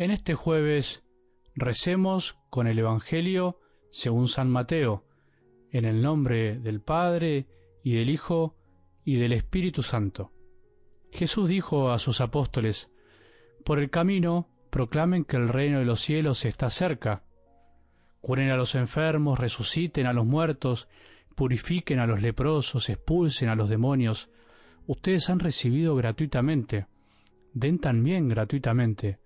En este jueves recemos con el Evangelio según San Mateo, en el nombre del Padre y del Hijo y del Espíritu Santo. Jesús dijo a sus apóstoles, Por el camino proclamen que el reino de los cielos está cerca. Curen a los enfermos, resuciten a los muertos, purifiquen a los leprosos, expulsen a los demonios. Ustedes han recibido gratuitamente, den también gratuitamente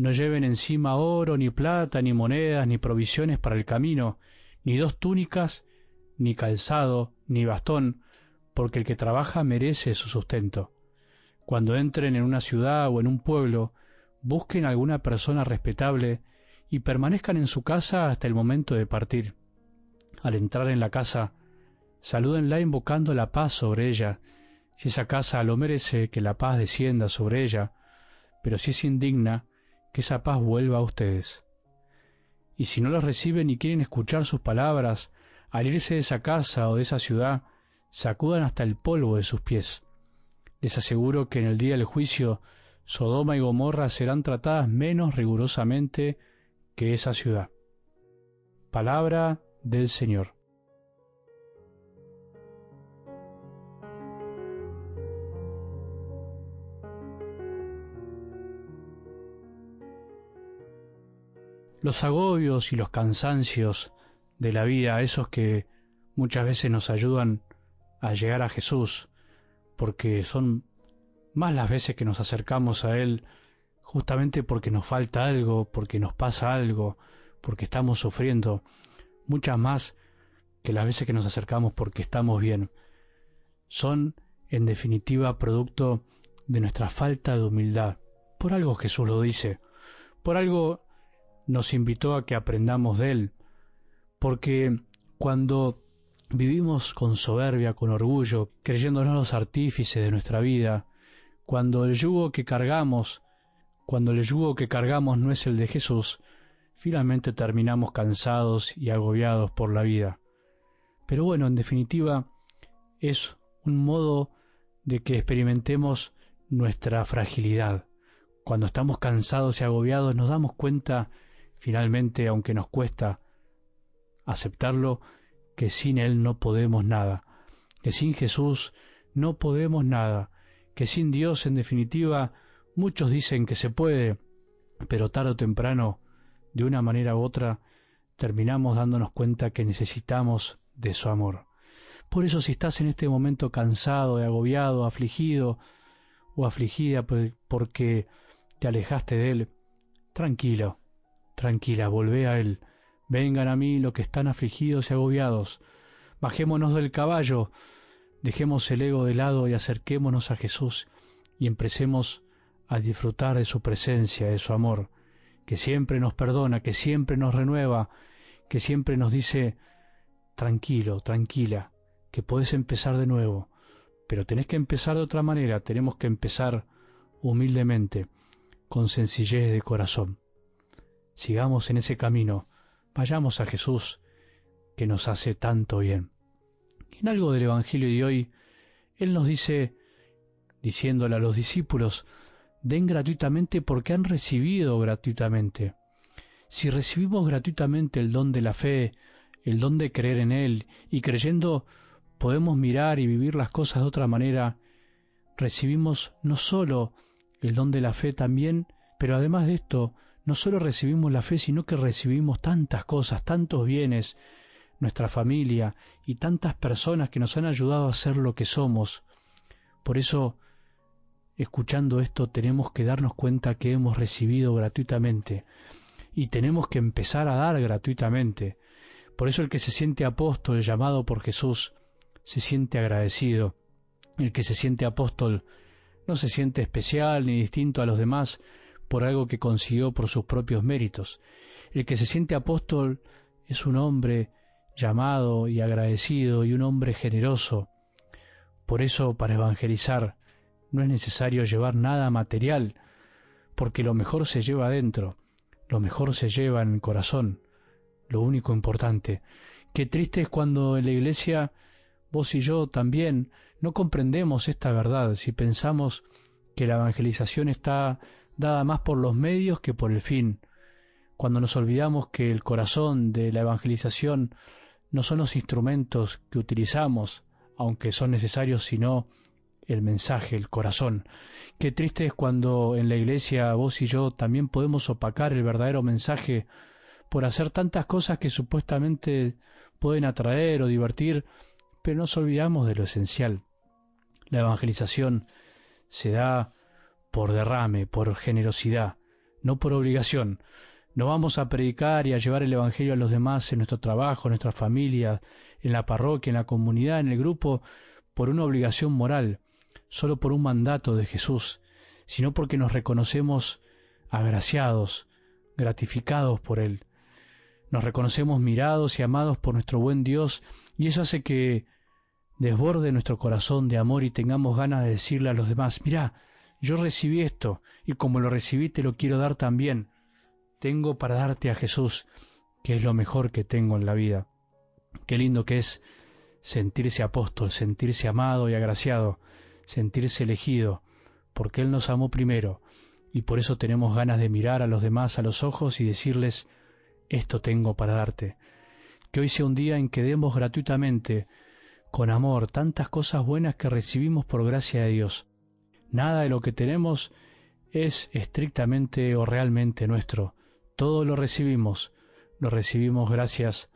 no lleven encima oro, ni plata, ni monedas, ni provisiones para el camino, ni dos túnicas, ni calzado, ni bastón, porque el que trabaja merece su sustento. Cuando entren en una ciudad o en un pueblo, busquen alguna persona respetable y permanezcan en su casa hasta el momento de partir. Al entrar en la casa, salúdenla invocando la paz sobre ella. Si esa casa lo merece, que la paz descienda sobre ella, pero si es indigna, que esa paz vuelva a ustedes. Y si no los reciben y quieren escuchar sus palabras, al irse de esa casa o de esa ciudad, sacudan hasta el polvo de sus pies. Les aseguro que en el día del juicio, Sodoma y Gomorra serán tratadas menos rigurosamente que esa ciudad. Palabra del Señor. los agobios y los cansancios de la vida, esos que muchas veces nos ayudan a llegar a Jesús, porque son más las veces que nos acercamos a Él justamente porque nos falta algo, porque nos pasa algo, porque estamos sufriendo, muchas más que las veces que nos acercamos porque estamos bien. Son, en definitiva, producto de nuestra falta de humildad. Por algo Jesús lo dice, por algo nos invitó a que aprendamos de Él, porque cuando vivimos con soberbia, con orgullo, creyéndonos los artífices de nuestra vida, cuando el yugo que cargamos, cuando el yugo que cargamos no es el de Jesús, finalmente terminamos cansados y agobiados por la vida. Pero bueno, en definitiva, es un modo de que experimentemos nuestra fragilidad. Cuando estamos cansados y agobiados nos damos cuenta Finalmente, aunque nos cuesta aceptarlo, que sin Él no podemos nada, que sin Jesús no podemos nada, que sin Dios, en definitiva, muchos dicen que se puede, pero tarde o temprano, de una manera u otra, terminamos dándonos cuenta que necesitamos de su amor. Por eso si estás en este momento cansado, agobiado, afligido o afligida porque te alejaste de Él, tranquilo, Tranquila, volvé a Él. Vengan a mí los que están afligidos y agobiados. Bajémonos del caballo, dejemos el ego de lado y acerquémonos a Jesús y empecemos a disfrutar de su presencia, de su amor, que siempre nos perdona, que siempre nos renueva, que siempre nos dice, tranquilo, tranquila, que puedes empezar de nuevo, pero tenés que empezar de otra manera, tenemos que empezar humildemente, con sencillez de corazón sigamos en ese camino, vayamos a Jesús, que nos hace tanto bien. En algo del Evangelio de hoy, Él nos dice, diciéndole a los discípulos, den gratuitamente porque han recibido gratuitamente. Si recibimos gratuitamente el don de la fe, el don de creer en Él, y creyendo podemos mirar y vivir las cosas de otra manera, recibimos no sólo el don de la fe también, pero además de esto, no solo recibimos la fe, sino que recibimos tantas cosas, tantos bienes, nuestra familia y tantas personas que nos han ayudado a ser lo que somos. Por eso, escuchando esto, tenemos que darnos cuenta que hemos recibido gratuitamente y tenemos que empezar a dar gratuitamente. Por eso el que se siente apóstol llamado por Jesús se siente agradecido. El que se siente apóstol no se siente especial ni distinto a los demás, por algo que consiguió por sus propios méritos. El que se siente apóstol es un hombre llamado y agradecido y un hombre generoso. Por eso, para evangelizar, no es necesario llevar nada material, porque lo mejor se lleva adentro, lo mejor se lleva en el corazón. Lo único importante, Qué triste es cuando en la iglesia vos y yo también no comprendemos esta verdad si pensamos que la evangelización está dada más por los medios que por el fin, cuando nos olvidamos que el corazón de la evangelización no son los instrumentos que utilizamos, aunque son necesarios, sino el mensaje, el corazón. Qué triste es cuando en la iglesia vos y yo también podemos opacar el verdadero mensaje por hacer tantas cosas que supuestamente pueden atraer o divertir, pero nos olvidamos de lo esencial. La evangelización se da por derrame, por generosidad, no por obligación. No vamos a predicar y a llevar el Evangelio a los demás en nuestro trabajo, en nuestra familia, en la parroquia, en la comunidad, en el grupo, por una obligación moral, solo por un mandato de Jesús, sino porque nos reconocemos agraciados, gratificados por Él. Nos reconocemos mirados y amados por nuestro buen Dios y eso hace que desborde nuestro corazón de amor y tengamos ganas de decirle a los demás, mira, yo recibí esto y como lo recibí te lo quiero dar también. Tengo para darte a Jesús, que es lo mejor que tengo en la vida. Qué lindo que es sentirse apóstol, sentirse amado y agraciado, sentirse elegido, porque Él nos amó primero y por eso tenemos ganas de mirar a los demás a los ojos y decirles, esto tengo para darte. Que hoy sea un día en que demos gratuitamente, con amor, tantas cosas buenas que recibimos por gracia de Dios. Nada de lo que tenemos es estrictamente o realmente nuestro. Todo lo recibimos, lo recibimos gracias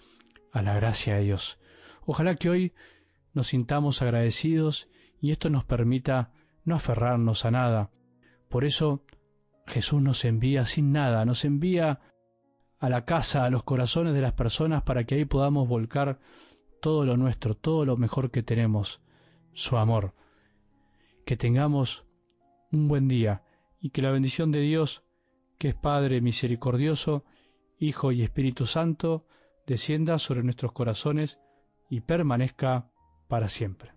a la gracia de Dios. Ojalá que hoy nos sintamos agradecidos y esto nos permita no aferrarnos a nada. Por eso Jesús nos envía sin nada, nos envía a la casa, a los corazones de las personas para que ahí podamos volcar todo lo nuestro, todo lo mejor que tenemos, su amor. Que tengamos un buen día y que la bendición de Dios, que es Padre misericordioso, Hijo y Espíritu Santo, descienda sobre nuestros corazones y permanezca para siempre.